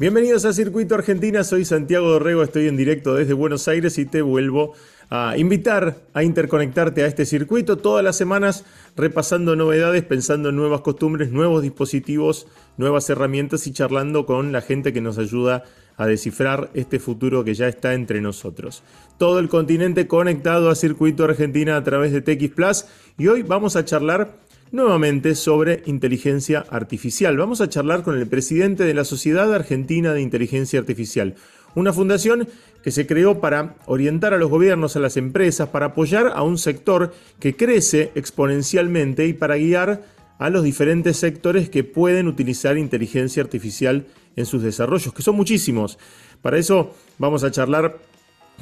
Bienvenidos a Circuito Argentina, soy Santiago Dorrego, estoy en directo desde Buenos Aires y te vuelvo a invitar a interconectarte a este circuito todas las semanas repasando novedades, pensando en nuevas costumbres, nuevos dispositivos, nuevas herramientas y charlando con la gente que nos ayuda a descifrar este futuro que ya está entre nosotros. Todo el continente conectado a Circuito Argentina a través de TX Plus y hoy vamos a charlar nuevamente sobre inteligencia artificial. Vamos a charlar con el presidente de la Sociedad Argentina de Inteligencia Artificial, una fundación que se creó para orientar a los gobiernos, a las empresas, para apoyar a un sector que crece exponencialmente y para guiar a los diferentes sectores que pueden utilizar inteligencia artificial en sus desarrollos, que son muchísimos. Para eso vamos a charlar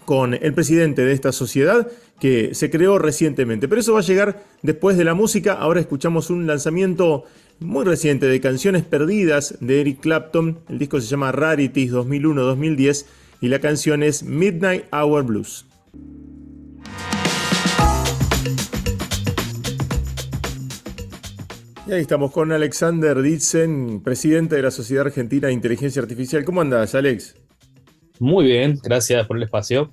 con el presidente de esta sociedad que se creó recientemente. Pero eso va a llegar después de la música. Ahora escuchamos un lanzamiento muy reciente de Canciones Perdidas de Eric Clapton. El disco se llama Rarities 2001-2010 y la canción es Midnight Hour Blues. Y ahí estamos con Alexander Ditzen, presidente de la Sociedad Argentina de Inteligencia Artificial. ¿Cómo andas, Alex? Muy bien, gracias por el espacio.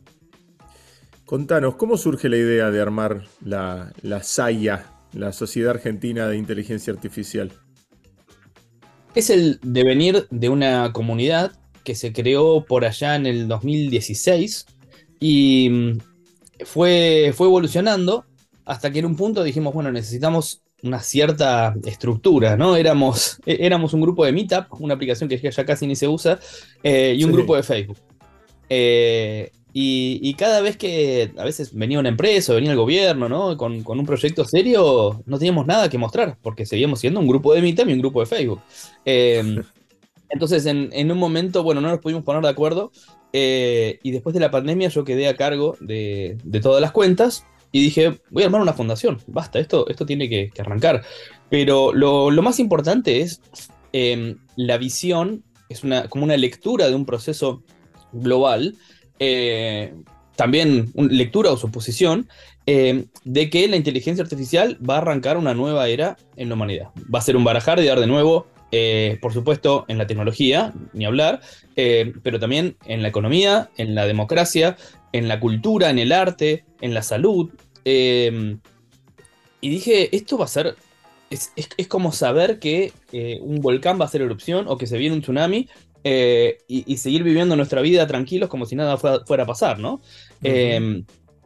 Contanos, ¿cómo surge la idea de armar la, la SAIA, la Sociedad Argentina de Inteligencia Artificial? Es el devenir de una comunidad que se creó por allá en el 2016 y mm, fue, fue evolucionando hasta que en un punto dijimos, bueno, necesitamos una cierta estructura, ¿no? Éramos, éramos un grupo de Meetup, una aplicación que ya casi ni se usa, eh, y un grupo de Facebook. Eh, y, cada vez que a veces venía una empresa o venía el gobierno, ¿no? Con, un proyecto serio, no teníamos nada que mostrar, porque seguíamos siendo un grupo de Meetup y un grupo de Facebook. Em, entonces, en, un momento, bueno, no nos pudimos poner de acuerdo. Eh, y después de la pandemia, yo quedé a cargo de, todas las cuentas y dije, voy a armar una fundación. Basta, esto, esto tiene que, arrancar. Pero lo, más importante es em, la visión, es una, como una lectura de un proceso global, eh, también lectura o suposición, eh, de que la inteligencia artificial va a arrancar una nueva era en la humanidad. Va a ser un barajar de dar de nuevo, eh, por supuesto, en la tecnología, ni hablar, pero también en la economía, en la democracia, en la cultura, en el arte, en la salud. y dije, esto va a ser es, como saber que un volcán va a hacer erupción o que se viene un tsunami eh, y, seguir viviendo nuestra vida tranquilos como si nada fuera, a pasar, ¿no? Em,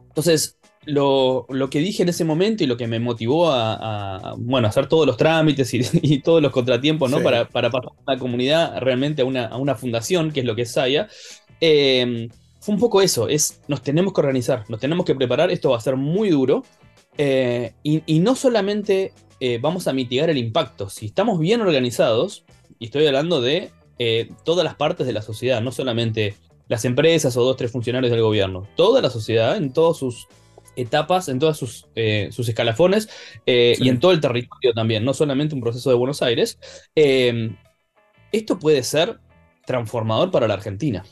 entonces, lo, que dije en ese momento y lo que me motivó a, bueno, hacer todos los trámites y, todos los contratiempos, ¿no? Para, para pasar a la comunidad realmente a una, fundación, que es lo que es Saya, em, fue un poco eso, es nos tenemos que organizar, nos tenemos que preparar, esto va a ser muy duro, eh, y, no solamente eh, vamos a mitigar el impacto, si estamos bien organizados, y estoy hablando de eh, todas las partes de la sociedad, no solamente las empresas o dos, tres funcionarios del gobierno, toda la sociedad en todas sus etapas, en todos sus, eh, sus escalafones eh, y en todo el territorio también, no solamente un proceso de Buenos Aires. esto puede ser transformador para la Argentina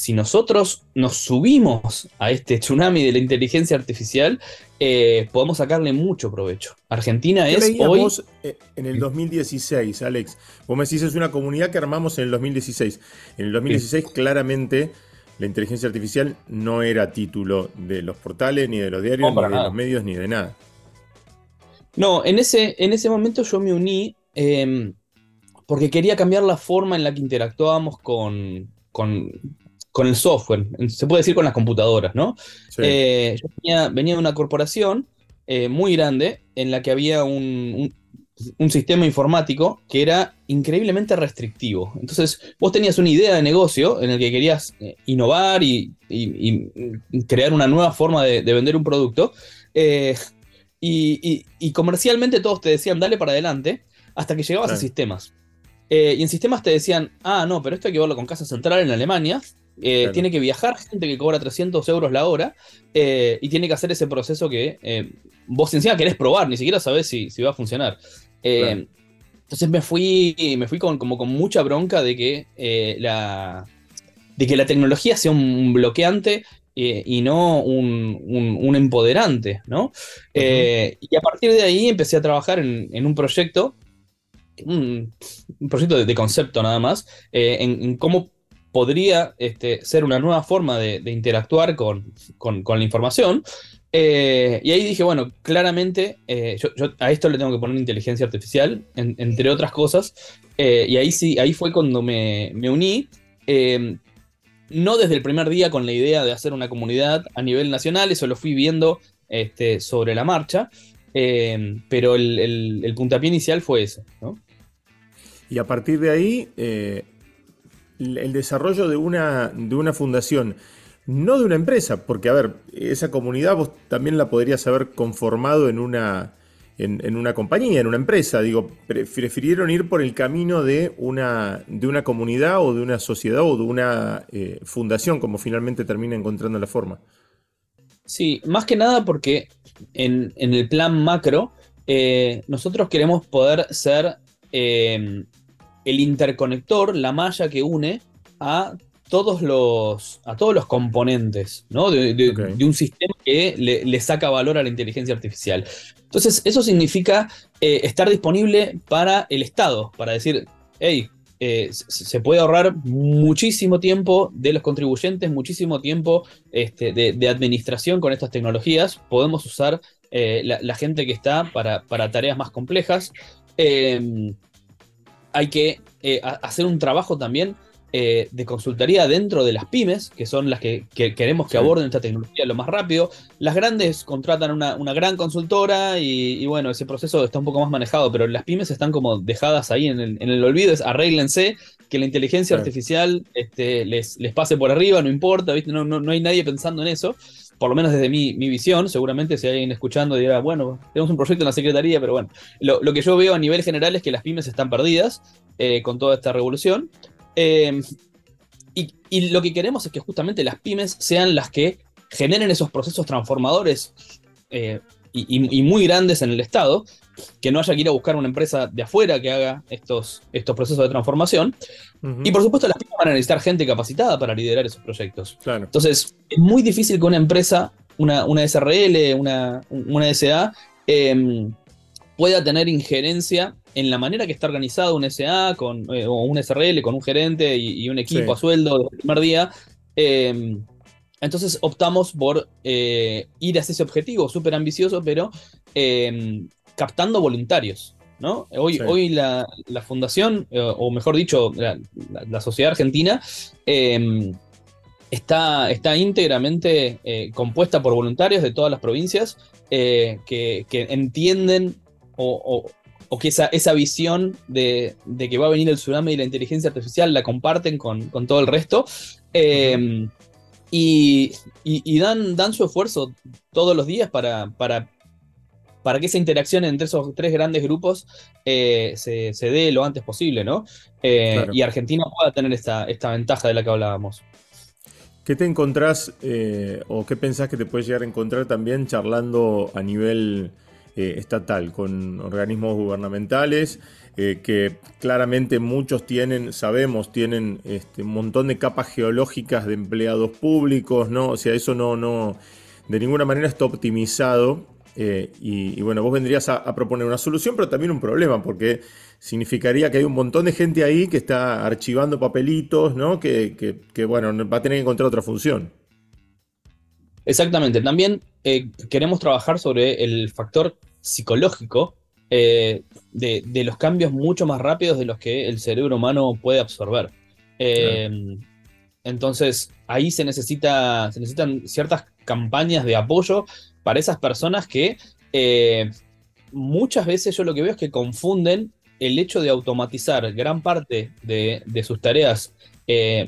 si nosotros nos subimos a este tsunami de la inteligencia artificial, eh, podemos sacarle mucho provecho. Argentina es hoy... Eh, en el 2016, Alex, vos me decís es una comunidad que armamos en el 2016. En el 2016 claramente la inteligencia artificial no era título de los portales, ni de los diarios, ni de los medios, ni de nada. No, en ese, en ese momento yo me uní em, porque quería cambiar la forma en la que interactuábamos con, con, con el software, se puede decir con las computadoras, ¿no? Eh, yo venía, de una corporación eh, muy grande en la que había un, sistema informático que era increíblemente restrictivo. Entonces, vos tenías una idea de negocio en el que querías eh, innovar y, crear una nueva forma de, vender un producto. Y, comercialmente todos te decían, dale para adelante, hasta que llegabas a sistemas. y en sistemas te decían, ah, no, pero esto hay que verlo con Casa Central en Alemania, eh, tiene que viajar gente que cobra 300 euros la hora eh, y tiene que hacer ese proceso que eh, vos encima querés probar, ni siquiera sabés si, va a funcionar. Entonces me fui, me fui con, como con mucha bronca de que, la, de que la tecnología sea un bloqueante y no un, empoderante, ¿no? y a partir de ahí empecé a trabajar en, un proyecto un, proyecto de, concepto nada más, eh, en, cómo podría este, ser una nueva forma de, interactuar con, la información. Eh, y ahí dije, bueno, claramente yo, a esto le tengo que poner inteligencia artificial, entre otras cosas. y ahí sí, ahí fue cuando me, me uní no desde el primer día con la idea de hacer una comunidad a nivel nacional, eso lo fui viendo este, sobre la marcha, eh, pero el, puntapié inicial fue eso. Y a partir de ahí, eh, el desarrollo de una, de una fundación, no de una empresa, porque a ver, esa comunidad vos también la podrías haber conformado en una, en, una compañía, en una empresa. Digo, prefirieron ir por el camino de una, de una comunidad o de una sociedad o de una eh, fundación, como finalmente termina encontrando la forma. Sí, más que nada porque en, el plan macro, eh, nosotros queremos poder ser eh, el interconector, la malla que une a todos los, a todos los componentes de, un sistema que le, saca valor a la inteligencia artificial. Entonces, eso significa eh, estar disponible para el Estado, para decir, hey, eh, se puede ahorrar muchísimo tiempo de los contribuyentes, muchísimo tiempo este, de, administración con estas tecnologías. Podemos usar eh, la, gente que está para, para tareas más complejas. Hay que hacer un trabajo también eh, de consultoría dentro de las pymes, que son las que, queremos que aborden esta tecnología lo más rápido. Las grandes contratan una, gran consultora y, bueno, ese proceso está un poco más manejado, pero las pymes están como dejadas ahí en el, olvido. Es arréglense, que la inteligencia artificial este, les, pase por arriba, no importa, ¿viste? No, no, hay nadie pensando en eso. Por lo menos desde mi, visión, seguramente si alguien escuchando dirá, bueno, tenemos un proyecto en la Secretaría, pero bueno, lo, que yo veo a nivel general es que las pymes están perdidas eh, con toda esta revolución. Em, y, lo que queremos es que justamente las pymes sean las que generen esos procesos transformadores eh, y, muy grandes en el Estado, que no haya que ir a buscar una empresa de afuera que haga estos, estos procesos de transformación. Y por supuesto las pymes van a necesitar gente capacitada para liderar esos proyectos. Entonces, es muy difícil que una empresa, una, una SRL, una, una SA, em, pueda tener injerencia en la manera que está organizado un SA con, eh, o un SRL con un gerente y, un equipo a sueldo desde el primer día. Em, entonces optamos por eh, ir hacia ese objetivo súper ambicioso, pero em, captando voluntarios. ¿no? Hoy, hoy la, fundación, eh, o mejor dicho, la, sociedad argentina, em, está, está íntegramente compuesta por voluntarios de todas las provincias que, que, entienden o, o que esa, esa visión de, que va a venir el tsunami y la inteligencia artificial la comparten con, todo el resto. Em, y, dan, dan su esfuerzo todos los días para, para, para que esa interacción entre esos tres grandes grupos eh, se, dé lo antes posible, ¿no? Eh, y Argentina pueda tener esta, esta ventaja de la que hablábamos. ¿Qué te encontrás eh, o qué pensás que te puedes llegar a encontrar también charlando a nivel eh, estatal, con organismos gubernamentales, eh, que claramente muchos tienen, sabemos, tienen este, un montón de capas geológicas de empleados públicos, ¿no? O sea, eso no, no, de ninguna manera está optimizado. Eh, y, bueno, vos vendrías a, proponer una solución, pero también un problema, porque significaría que hay un montón de gente ahí que está archivando papelitos, ¿no? Que, que bueno, va a tener que encontrar otra función. Exactamente. También eh, queremos trabajar sobre el factor psicológico eh, de, los cambios mucho más rápidos de los que el cerebro humano puede absorber. Entonces, ahí se, necesita, se necesitan ciertas campañas de apoyo para esas personas que eh, muchas veces yo lo que veo es que confunden el hecho de automatizar gran parte de, sus tareas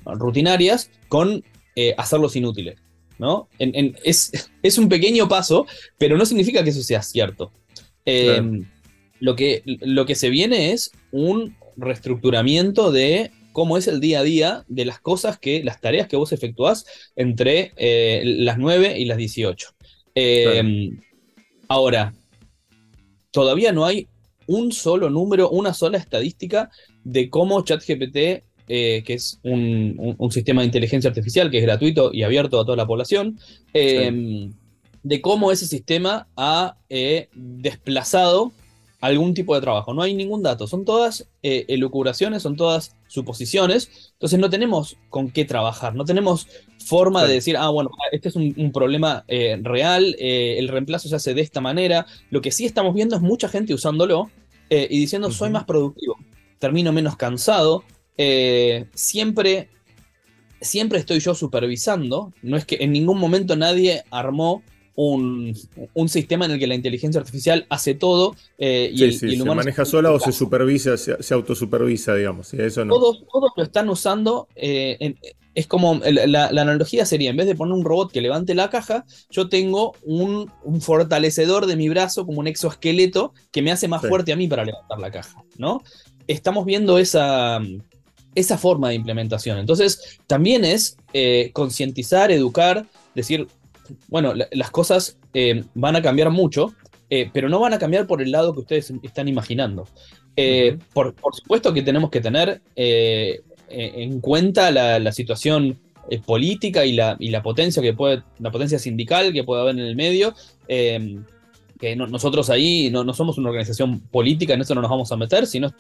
rutinarias con hacerlos inútiles. es, un pequeño paso, pero no significa que eso sea cierto. Lo, que, lo que se viene es un reestructuramiento de cómo es el día a día de las cosas que, las tareas que vos efectuás entre eh, las 9 y las 18. Em, ahora, todavía no hay un solo número, una sola estadística de cómo ChatGPT eh, que es un, sistema de inteligencia artificial que es gratuito y abierto a toda la población, em, de cómo ese sistema ha eh, desplazado algún tipo de trabajo. No hay ningún dato. Son todas eh, elucubraciones, son todas suposiciones. Entonces no tenemos con qué trabajar. No tenemos forma de decir, ah, bueno, este es un, problema eh, real, eh, el reemplazo se hace de esta manera. Lo que sí estamos viendo es mucha gente usándolo y diciendo, soy más productivo, termino menos cansado. siempre, siempre estoy yo supervisando. No es que en ningún momento nadie armó un, sistema en el que la inteligencia artificial hace todo eh, y, el, ¿Se maneja sola o se supervisa, se, autosupervisa, digamos? Eso no. todos, lo están usando. Eh, es como la, analogía sería: en vez de poner un robot que levante la caja, yo tengo un, fortalecedor de mi brazo, como un exoesqueleto, que me hace más fuerte a mí para levantar la caja. ¿no? Estamos viendo esa, esa forma de implementación. Entonces, también es eh, concientizar, educar, decir, bueno, las cosas eh, van a cambiar mucho, eh, pero no van a cambiar por el lado que ustedes están imaginando. Eh, por, supuesto que tenemos que tener en cuenta la, situación política y la, la, potencia que puede, la potencia sindical que puede haber en el medio. que nosotros ahí no, somos una organización política, en eso no nos vamos a meter, sino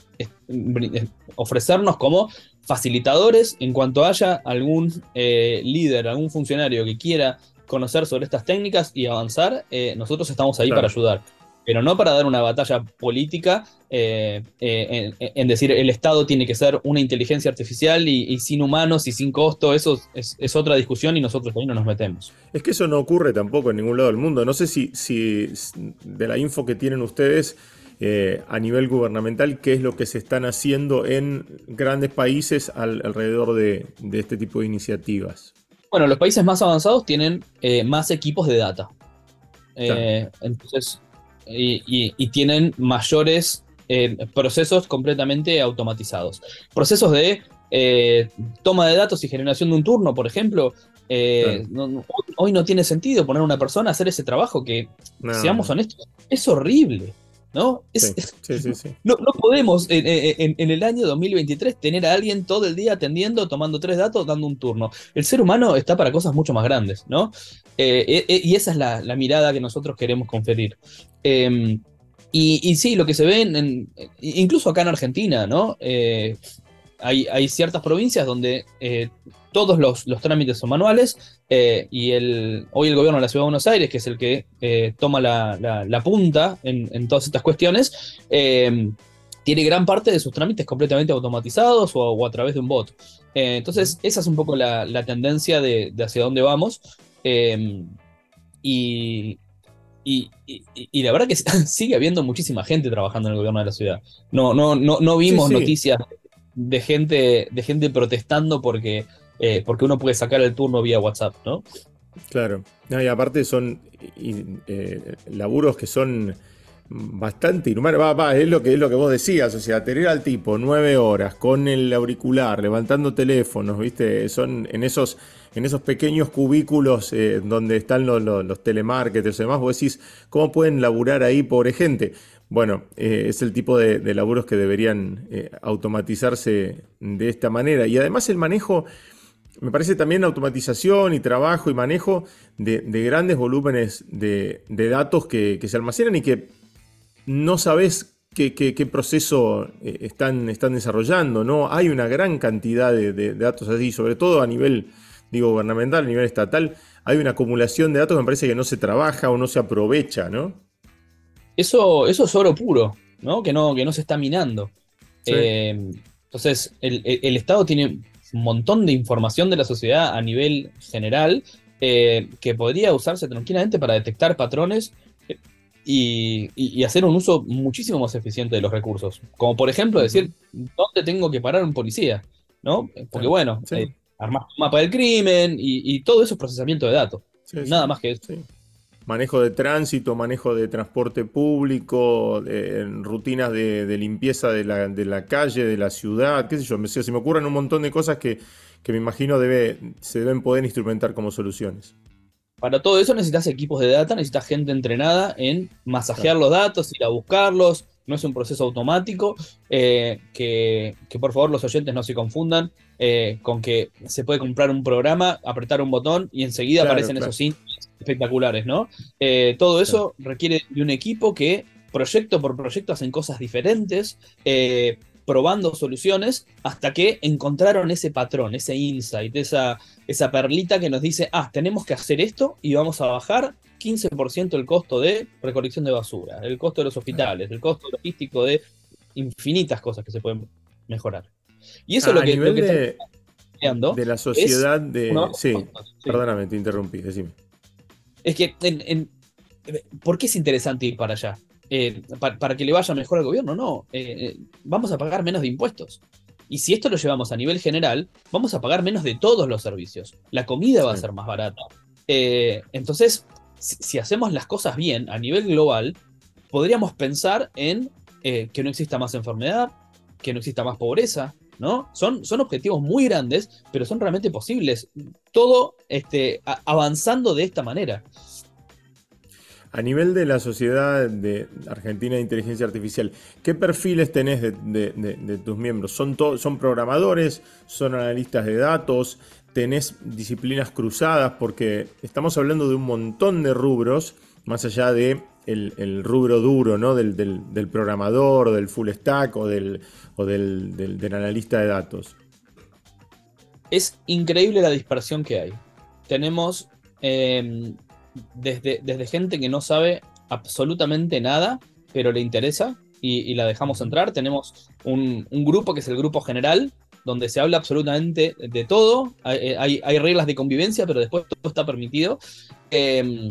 ofrecernos como facilitadores en cuanto haya algún líder, algún funcionario que quiera conocer sobre estas técnicas y avanzar, eh, nosotros estamos ahí para ayudar. Pero no para dar una batalla política eh, eh, en, decir el Estado tiene que ser una inteligencia artificial y, sin humanos y sin costo. Eso es, otra discusión y nosotros ahí no nos metemos. Es que eso no ocurre tampoco en ningún lado del mundo. No sé si, si de la info que tienen ustedes a nivel gubernamental, qué es lo que se están haciendo en grandes países alrededor de este tipo de iniciativas. Bueno, los países más avanzados tienen eh, más equipos de data. Eh, entonces, y, tienen mayores eh, procesos completamente automatizados. Procesos de toma de datos y generación de un turno, por ejemplo. hoy no tiene sentido poner a una persona a hacer ese trabajo que, seamos honestos, es horrible. ¿no? No, podemos en, el año 2023 tener a alguien todo el día atendiendo, tomando tres datos, dando un turno. El ser humano está para cosas mucho más grandes, ¿no? Eh, eh, eh, y esa es la, mirada que nosotros queremos conferir. Em, y, sí, lo que se ve, en, incluso acá en Argentina, ¿no? Hay, ciertas provincias donde todos los, trámites son manuales eh, y el, hoy el gobierno de la Ciudad de Buenos Aires, que es el que eh, toma la, punta en, todas estas cuestiones, eh, tiene gran parte de sus trámites completamente automatizados o, a través de un bot. entonces, esa es un poco la, tendencia de, hacia dónde vamos. Y, y, la verdad que sigue habiendo muchísima gente trabajando en el gobierno de la ciudad. No, no, no, no vimos noticias de gente, de gente protestando porque eh, porque uno puede sacar el turno vía WhatsApp, ¿no? Claro. y aparte son eh, laburos que son bastante inhumanos. Va, va, es lo que es lo que vos decías. O sea, tener al tipo nueve horas con el auricular, levantando teléfonos, ¿viste? Son en esos, en esos pequeños cubículos eh, donde están los, los, telemarketers y demás, vos decís, ¿cómo pueden laburar ahí, pobre gente? Bueno, es el tipo de, de laburos que deberían automatizarse de esta manera. Y además el manejo me parece también automatización y trabajo y manejo de, grandes volúmenes de, datos que, se almacenan y que no sabes qué, proceso eh, están, están, desarrollando. ¿no? Hay una gran cantidad de, datos así, sobre todo a nivel digo, gubernamental, a nivel estatal. Hay una acumulación de datos que me parece que no se trabaja o no se aprovecha, ¿no? Eso, eso es oro puro, ¿no? Que no, que no se está minando. Eh, entonces, el Estado tiene un montón de información de la sociedad a nivel general eh, que podría usarse tranquilamente para detectar patrones eh, y, hacer un uso muchísimo más eficiente de los recursos. Como por ejemplo decir, ¿dónde tengo que parar un policía? ¿No? Porque bueno, eh, armar un mapa del crimen y, todo eso es procesamiento de datos. Nada más que eso manejo de tránsito, manejo de transporte público, rutinas de, limpieza de la, calle, de la ciudad, qué sé yo, se me ocurren un montón de cosas que, me imagino debe, se deben poder instrumentar como soluciones. Para todo eso necesitas equipos de data, necesitas gente entrenada en masajear los datos, ir a buscarlos, no es un proceso automático, eh, que, por favor los oyentes no se confundan eh, con que se puede comprar un programa, apretar un botón y enseguida aparecen esos síntomas espectaculares, ¿no? Eh, todo eso requiere de un equipo que proyecto por proyecto hacen cosas diferentes, eh, probando soluciones hasta que encontraron ese patrón, ese insight, esa, esa perlita que nos dice, ah, tenemos que hacer esto y vamos a bajar 15% el costo de recolección de basura, el costo de los hospitales, el costo logístico de infinitas cosas que se pueden mejorar. Y eso es lo que, lo que de, de la sociedad de... Sí, perdóname, te interrumpí, decime. Es que, en, ¿por qué es interesante ir para allá? Eh, para, que le vaya mejor al gobierno, no. Eh, eh, vamos a pagar menos de impuestos. Y si esto lo llevamos a nivel general, vamos a pagar menos de todos los servicios. La comida va a ser más barata. entonces, si, hacemos las cosas bien a nivel global, podríamos pensar en que no exista más enfermedad, que no exista más pobreza, ¿no? Son, son objetivos muy grandes, pero son realmente posibles. Todo este, avanzando de esta manera. A nivel de la sociedad de Argentina de Inteligencia Artificial, ¿qué perfiles tenés de, tus miembros? ¿Son, ¿Son programadores? ¿Son analistas de datos? ¿Tenés disciplinas cruzadas? Porque estamos hablando de un montón de rubros, más allá de el, rubro duro, ¿no? Del, programador, o del full stack o del, del, analista de datos. Es increíble la dispersión que hay. Tenemos em, desde, desde gente que no sabe absolutamente nada, pero le interesa y, la dejamos entrar. Tenemos un, grupo que es el grupo general, donde se habla absolutamente de todo. Hay, hay, reglas de convivencia, pero después todo está permitido. Em,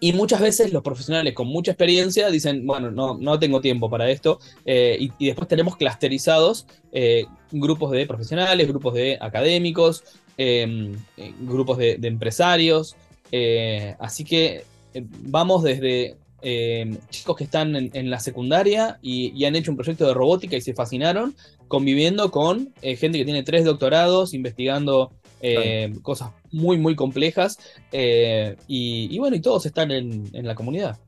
y muchas veces los profesionales con mucha experiencia dicen, bueno, no, no tengo tiempo para esto. Eh, y, después tenemos clusterizados eh, grupos de profesionales, grupos de académicos, em, eh, grupos de empresarios. Eh, así que vamos desde eh, chicos que están en, la secundaria y, han hecho un proyecto de robótica y se fascinaron, conviviendo con gente que tiene tres doctorados, investigando cosas muy, muy complejas. Y, bueno, y todos están en, la comunidad.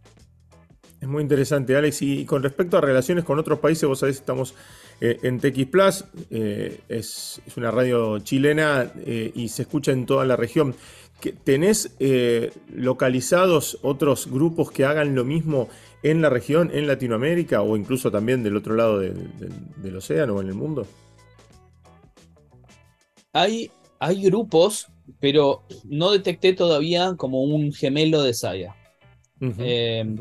Es muy interesante, Alex. Y con respecto a relaciones con otros países, vos sabés, estamos en TX Plus, es, es, una radio chilena y se escucha en toda la región. ¿Tenés eh, localizados otros grupos que hagan lo mismo en la región, en Latinoamérica o incluso también del otro lado del océano o en el mundo? Hay, hay grupos, pero no detecté todavía como un gemelo de Saya. Em,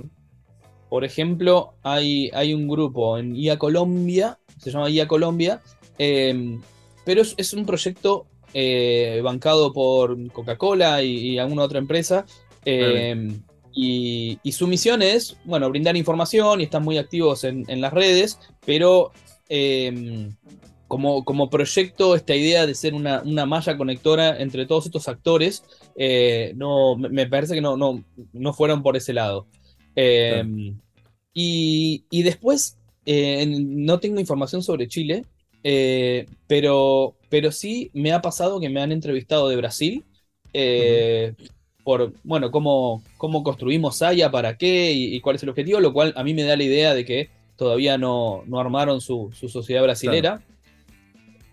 por ejemplo, hay, hay, un grupo en IA Colombia, se llama IA Colombia, em, pero es, un proyecto eh, bancado por Coca-Cola y, alguna otra empresa. Eh, y, su misión es, bueno, brindar información y están muy activos en, las redes, pero como, como, proyecto, esta idea de ser una, malla conectora entre todos estos actores, eh, no, me parece que no, no, no, fueron por ese lado. Em, y, y, después, no tengo información sobre Chile, pero pero sí me ha pasado que me han entrevistado de Brasil eh, por, bueno, cómo, cómo construimos Saya, para qué y, cuál es el objetivo, lo cual a mí me da la idea de que todavía no, no armaron su, sociedad brasilera.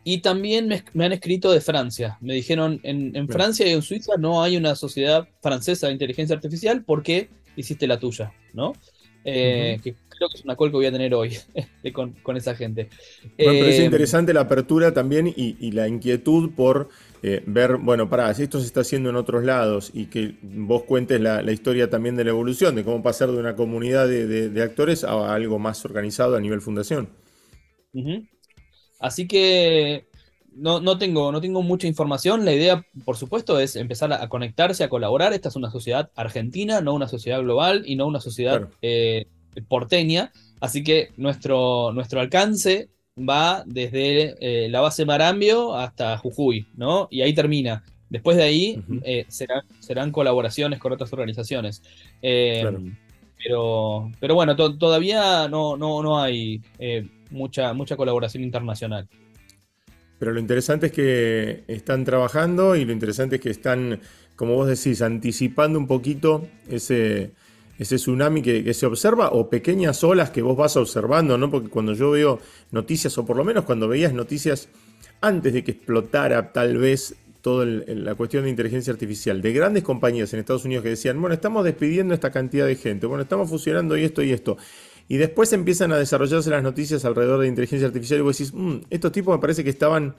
Y también me, han escrito de Francia. Me dijeron, en, Francia y en Suiza no hay una sociedad francesa de inteligencia artificial, ¿por qué hiciste la tuya? ¿No? Eh, que creo que es una call que voy a tener hoy con, esa gente. Me parece eh, interesante la apertura también y, la inquietud por eh, ver, bueno, para si esto se está haciendo en otros lados y que vos cuentes la, historia también de la evolución, de cómo pasar de una comunidad de, actores a algo más organizado a nivel fundación. Así que no, tengo, no tengo mucha información. La idea, por supuesto, es empezar a, conectarse, a colaborar. Esta es una sociedad argentina, no una sociedad global y no una sociedad eh, porteña. Así que nuestro, nuestro alcance va desde eh, la base Marambio hasta Jujuy, ¿no? Y ahí termina. Después de ahí eh, serán, colaboraciones con otras organizaciones. pero, pero bueno, todavía no, no, no hay mucha, mucha colaboración internacional. Pero lo interesante es que están trabajando y lo interesante es que están, como vos decís, anticipando un poquito ese, ese tsunami que, se observa o pequeñas olas que vos vas observando, ¿no? Porque cuando yo veo noticias, o por lo menos cuando veías noticias antes de que explotara tal vez toda la cuestión de inteligencia artificial, de grandes compañías en Estados Unidos que decían, bueno, estamos despidiendo esta cantidad de gente, bueno, estamos fusionando y esto y esto. Y después empiezan a desarrollarse las noticias alrededor de inteligencia artificial y vos decís, mm, estos tipos me parece que estaban,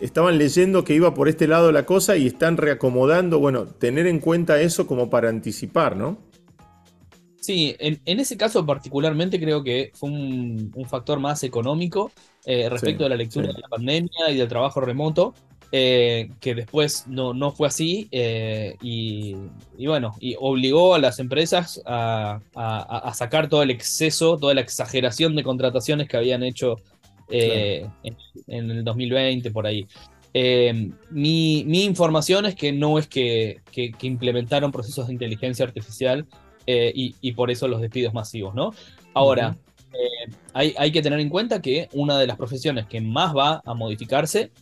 estaban leyendo que iba por este lado la cosa y están reacomodando, bueno, tener en cuenta eso como para anticipar, ¿no? Sí, en, ese caso particularmente creo que fue un, factor más económico eh, respecto a la lectura de la pandemia y del trabajo remoto, eh, que después no, no fue así eh, y, bueno, y obligó a las empresas a, sacar todo el exceso, toda la exageración de contrataciones que habían hecho en, el 2020 por ahí. Mi, información es que no es que implementaron procesos de inteligencia artificial eh, y, por eso los despidos masivos, ¿no? Ahora, eh, hay, que tener en cuenta que una de las profesiones que más va a modificarse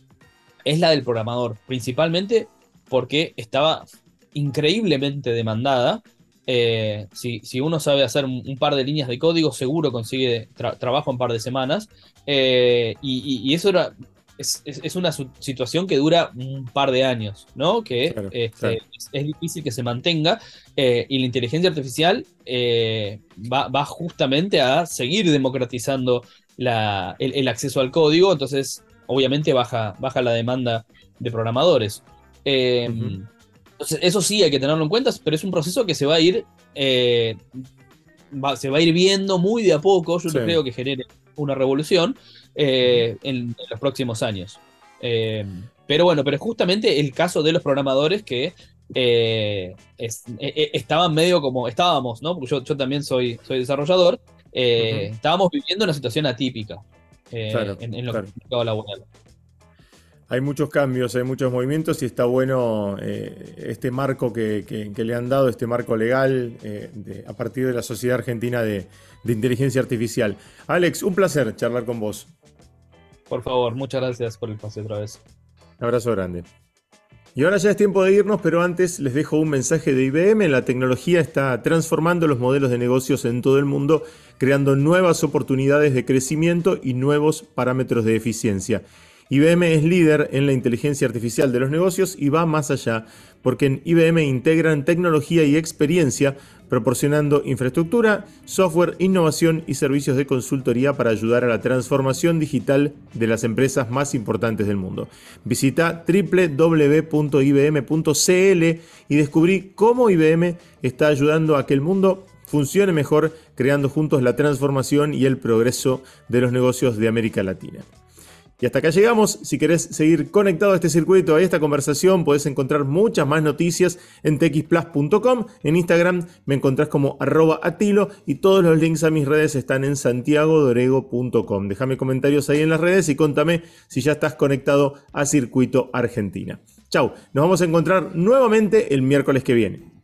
es la del programador, principalmente porque estaba increíblemente demandada. Eh, si, uno sabe hacer un, par de líneas de código, seguro consigue trabajo en un par de semanas. y, eso era es, una situación que dura un par de años, ¿no? Que este, Es, difícil que se mantenga eh, y la inteligencia artificial eh, va, justamente a seguir democratizando el, acceso al código, entonces obviamente baja, baja la demanda de programadores. Em, entonces, eso sí hay que tenerlo en cuenta, pero es un proceso que se va a ir, eh, se va a ir viendo muy de a poco, yo creo que genere una revolución, eh, en, los próximos años. Eh, pero bueno, pero justamente el caso de los programadores que eh, estaban medio como estábamos, ¿no? Porque yo, también soy, soy desarrollador. Estábamos viviendo una situación atípica en, lo que que laboral. Hay muchos cambios, hay muchos movimientos y está bueno este marco que, le han dado, este marco legal a partir de la Sociedad Argentina de, de Inteligencia Artificial. Alex, un placer charlar con vos. Por favor, muchas gracias por el pase otra vez. Un abrazo grande. Y ahora ya es tiempo de irnos, pero antes les dejo un mensaje de IBM. La tecnología está transformando los modelos de negocios en todo el mundo, creando nuevas oportunidades de crecimiento y nuevos parámetros de eficiencia. IBM es líder en la inteligencia artificial de los negocios y va más allá, porque en IBM integran tecnología y experiencia proporcionando infraestructura, software, innovación y servicios de consultoría para ayudar a la transformación digital de las empresas más importantes del mundo. Visita www.ibm.cl y descubrí cómo IBM está ayudando a que el mundo funcione mejor, creando juntos la transformación y el progreso de los negocios de América Latina. Y hasta acá llegamos. Si querés seguir conectado a este circuito, a esta conversación, podés encontrar muchas más noticias en txplus.com. En Instagram me encontrás como arroba atilo y todos los links a mis redes están en santiagodorego.com. Déjame comentarios ahí en las redes y contame si ya estás conectado a Circuito Argentina. Chau, nos vamos a encontrar nuevamente el miércoles que viene.